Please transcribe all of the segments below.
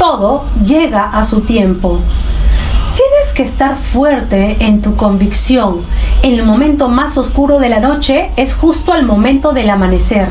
Todo llega a su tiempo. Tienes que estar fuerte en tu convicción. El momento más oscuro de la noche es justo al momento del amanecer.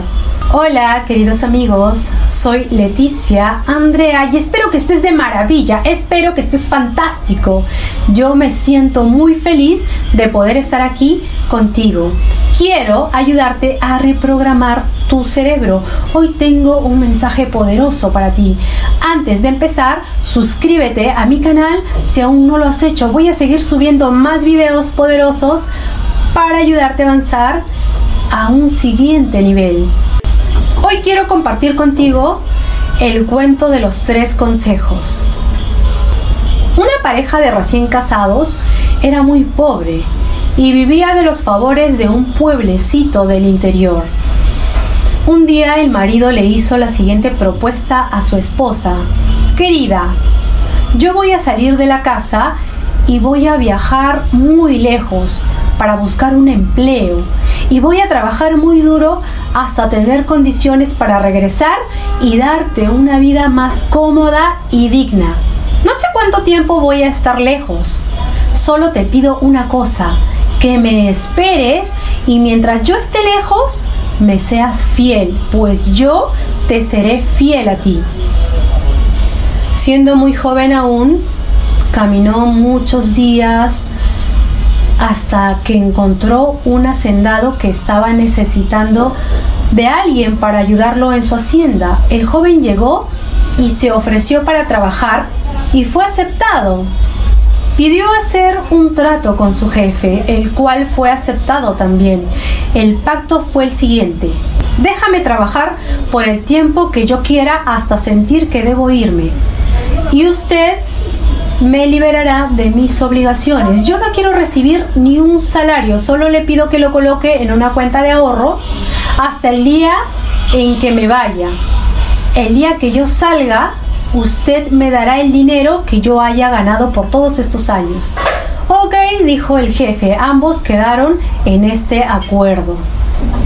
Hola queridos amigos, soy Leticia Andrea y espero que estés de maravilla, espero que estés fantástico. Yo me siento muy feliz de poder estar aquí contigo. Quiero ayudarte a reprogramar tu cerebro. Hoy tengo un mensaje poderoso para ti. Antes de empezar, suscríbete a mi canal si aún no lo has hecho. Voy a seguir subiendo más videos poderosos para ayudarte a avanzar a un siguiente nivel. Hoy quiero compartir contigo el cuento de los tres consejos. Una pareja de recién casados era muy pobre y vivía de los favores de un pueblecito del interior. Un día el marido le hizo la siguiente propuesta a su esposa. Querida, yo voy a salir de la casa y voy a viajar muy lejos para buscar un empleo y voy a trabajar muy duro hasta tener condiciones para regresar y darte una vida más cómoda y digna. No sé cuánto tiempo voy a estar lejos. Solo te pido una cosa, que me esperes y mientras yo esté lejos, me seas fiel, pues yo te seré fiel a ti. Siendo muy joven aún, caminó muchos días, hasta que encontró un hacendado que estaba necesitando de alguien para ayudarlo en su hacienda. El joven llegó y se ofreció para trabajar y fue aceptado. Pidió hacer un trato con su jefe, el cual fue aceptado también. El pacto fue el siguiente. Déjame trabajar por el tiempo que yo quiera hasta sentir que debo irme. Y usted me liberará de mis obligaciones. Yo no quiero recibir ni un salario, solo le pido que lo coloque en una cuenta de ahorro hasta el día en que me vaya. El día que yo salga, usted me dará el dinero que yo haya ganado por todos estos años. Ok, dijo el jefe, ambos quedaron en este acuerdo.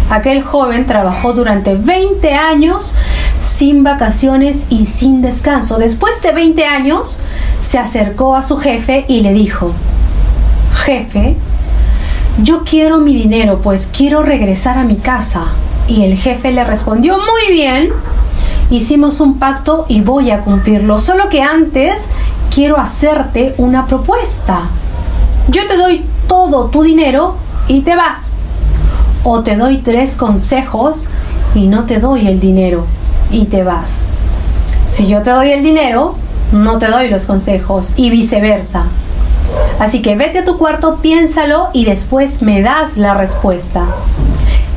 Aquel joven trabajó durante 20 años sin vacaciones y sin descanso. Después de 20 años, se acercó a su jefe y le dijo, jefe, yo quiero mi dinero, pues quiero regresar a mi casa. Y el jefe le respondió, muy bien, hicimos un pacto y voy a cumplirlo, solo que antes quiero hacerte una propuesta. Yo te doy todo tu dinero y te vas. O te doy tres consejos y no te doy el dinero y te vas. Si yo te doy el dinero, no te doy los consejos y viceversa. Así que vete a tu cuarto, piénsalo y después me das la respuesta.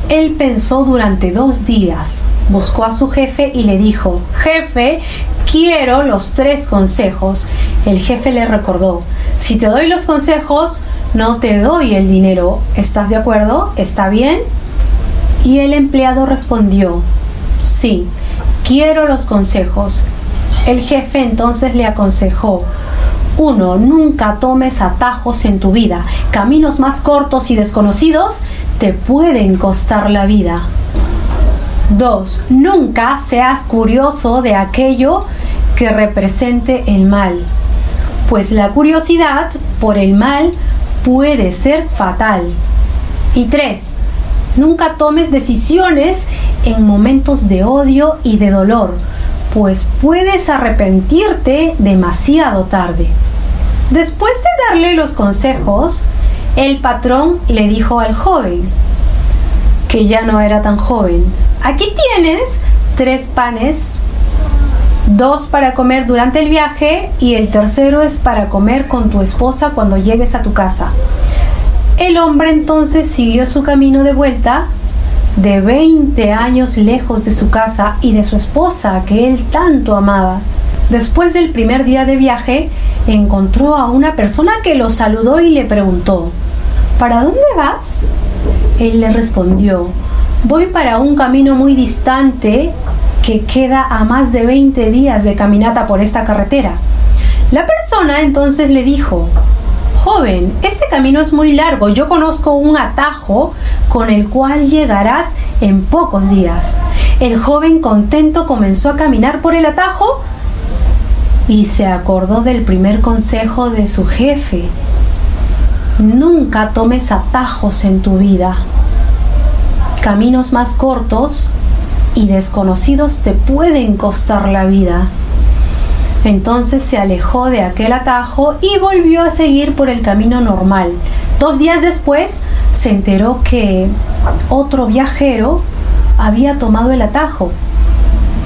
Él pensó durante dos días, buscó a su jefe y le dijo, jefe, quiero los tres consejos. El jefe le recordó, si te doy los consejos, no te doy el dinero. ¿Estás de acuerdo? ¿Está bien? Y el empleado respondió, sí quiero los consejos. El jefe entonces le aconsejó, uno, nunca tomes atajos en tu vida. Caminos más cortos y desconocidos te pueden costar la vida. 2. Nunca seas curioso de aquello que represente el mal, pues la curiosidad por el mal puede ser fatal. Y 3. Nunca tomes decisiones en momentos de odio y de dolor, pues puedes arrepentirte demasiado tarde. Después de darle los consejos, el patrón le dijo al joven, que ya no era tan joven, aquí tienes tres panes, dos para comer durante el viaje y el tercero es para comer con tu esposa cuando llegues a tu casa. El hombre entonces siguió su camino de vuelta de 20 años lejos de su casa y de su esposa que él tanto amaba. Después del primer día de viaje, encontró a una persona que lo saludó y le preguntó ¿Para dónde vas? Él le respondió Voy para un camino muy distante que queda a más de 20 días de caminata por esta carretera. La persona entonces le dijo Joven, este camino es muy largo. Yo conozco un atajo con el cual llegarás en pocos días. El joven contento comenzó a caminar por el atajo y se acordó del primer consejo de su jefe. Nunca tomes atajos en tu vida. Caminos más cortos y desconocidos te pueden costar la vida. Entonces se alejó de aquel atajo y volvió a seguir por el camino normal. Dos días después se enteró que otro viajero había tomado el atajo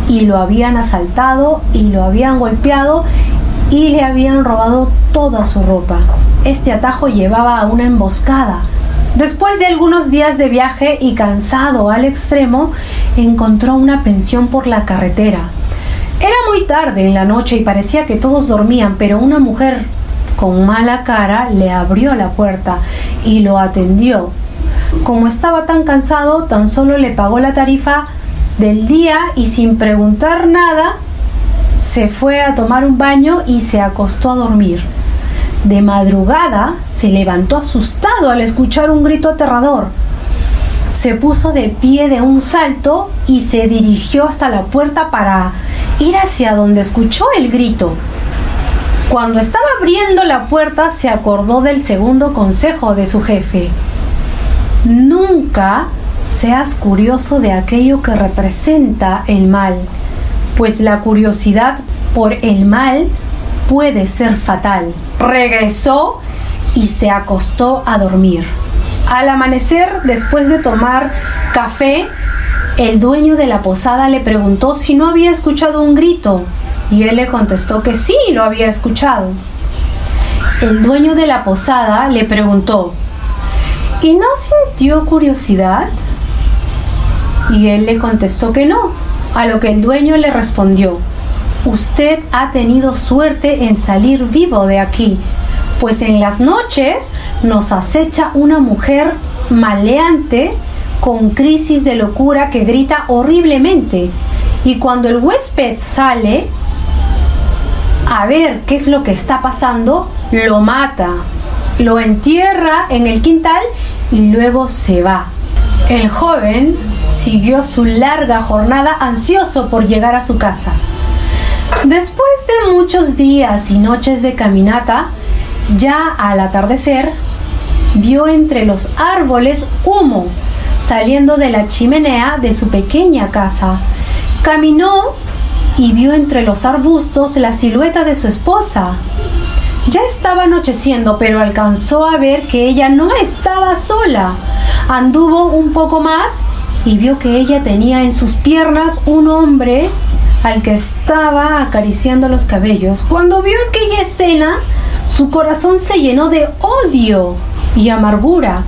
y lo habían asaltado y lo habían golpeado y le habían robado toda su ropa. Este atajo llevaba a una emboscada. Después de algunos días de viaje y cansado al extremo, encontró una pensión por la carretera. Era muy tarde en la noche y parecía que todos dormían, pero una mujer con mala cara le abrió la puerta y lo atendió. Como estaba tan cansado, tan solo le pagó la tarifa del día y sin preguntar nada, se fue a tomar un baño y se acostó a dormir. De madrugada se levantó asustado al escuchar un grito aterrador. Se puso de pie de un salto y se dirigió hasta la puerta para ir hacia donde escuchó el grito. Cuando estaba abriendo la puerta se acordó del segundo consejo de su jefe. Nunca seas curioso de aquello que representa el mal, pues la curiosidad por el mal puede ser fatal. Regresó y se acostó a dormir. Al amanecer, después de tomar café, el dueño de la posada le preguntó si no había escuchado un grito y él le contestó que sí lo había escuchado. El dueño de la posada le preguntó, ¿y no sintió curiosidad? Y él le contestó que no, a lo que el dueño le respondió, usted ha tenido suerte en salir vivo de aquí, pues en las noches nos acecha una mujer maleante con crisis de locura que grita horriblemente. Y cuando el huésped sale a ver qué es lo que está pasando, lo mata, lo entierra en el quintal y luego se va. El joven siguió su larga jornada ansioso por llegar a su casa. Después de muchos días y noches de caminata, ya al atardecer, vio entre los árboles humo saliendo de la chimenea de su pequeña casa. Caminó y vio entre los arbustos la silueta de su esposa. Ya estaba anocheciendo, pero alcanzó a ver que ella no estaba sola. Anduvo un poco más y vio que ella tenía en sus piernas un hombre al que estaba acariciando los cabellos. Cuando vio aquella escena, su corazón se llenó de odio y amargura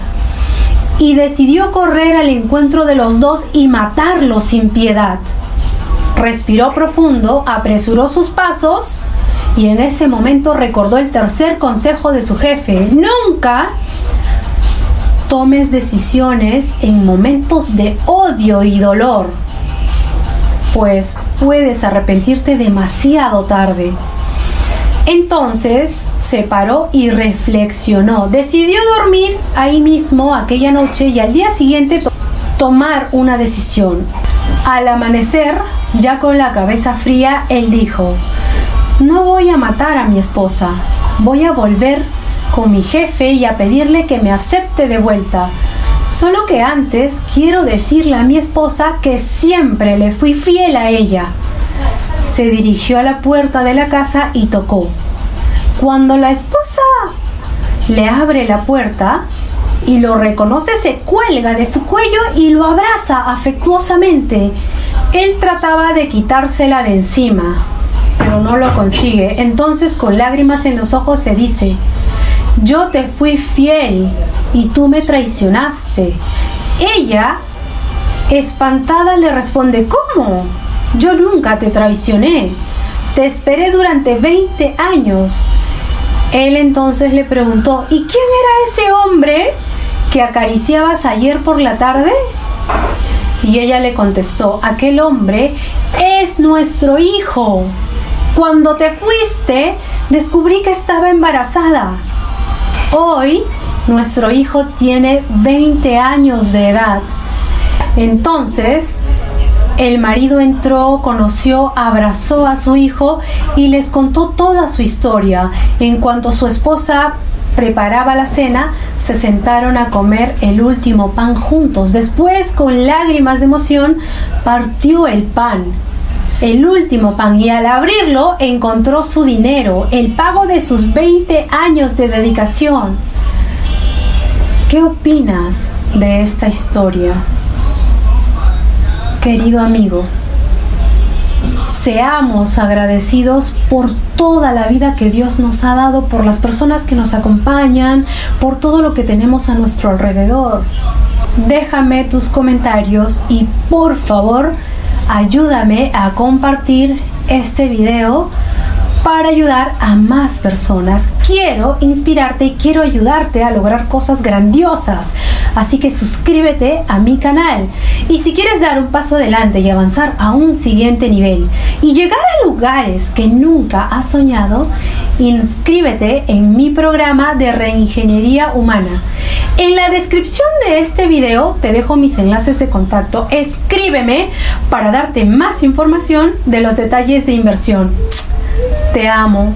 y decidió correr al encuentro de los dos y matarlos sin piedad. Respiró profundo, apresuró sus pasos y en ese momento recordó el tercer consejo de su jefe. Nunca tomes decisiones en momentos de odio y dolor, pues puedes arrepentirte demasiado tarde. Entonces se paró y reflexionó. Decidió dormir ahí mismo aquella noche y al día siguiente tomar una decisión. Al amanecer, ya con la cabeza fría, él dijo, no voy a matar a mi esposa, voy a volver con mi jefe y a pedirle que me acepte de vuelta. Solo que antes quiero decirle a mi esposa que siempre le fui fiel a ella se dirigió a la puerta de la casa y tocó. Cuando la esposa le abre la puerta y lo reconoce, se cuelga de su cuello y lo abraza afectuosamente. Él trataba de quitársela de encima, pero no lo consigue. Entonces, con lágrimas en los ojos, le dice, yo te fui fiel y tú me traicionaste. Ella, espantada, le responde, ¿cómo? Yo nunca te traicioné. Te esperé durante 20 años. Él entonces le preguntó, ¿y quién era ese hombre que acariciabas ayer por la tarde? Y ella le contestó, aquel hombre es nuestro hijo. Cuando te fuiste, descubrí que estaba embarazada. Hoy, nuestro hijo tiene 20 años de edad. Entonces, El marido entró, conoció, abrazó a su hijo y les contó toda su historia. En cuanto su esposa preparaba la cena, se sentaron a comer el último pan juntos. Después, con lágrimas de emoción, partió el pan el último pan y al abrirlo encontró su dinero, el pago de sus 20 años de dedicación. ¿Qué opinas de esta historia? Querido amigo, seamos agradecidos por toda la vida que Dios nos ha dado, por las personas que nos acompañan, por todo lo que tenemos a nuestro alrededor. Déjame tus comentarios y por favor ayúdame a compartir este video para ayudar a más personas. Quiero inspirarte y quiero ayudarte a lograr cosas grandiosas. Así que suscríbete a mi canal. Y si quieres dar un paso adelante y avanzar a un siguiente nivel y llegar a lugares que nunca has soñado, inscríbete en mi programa de reingeniería humana. En la descripción de este video te dejo mis enlaces de contacto. Escríbeme para darte más información de los detalles de inversión. Te amo.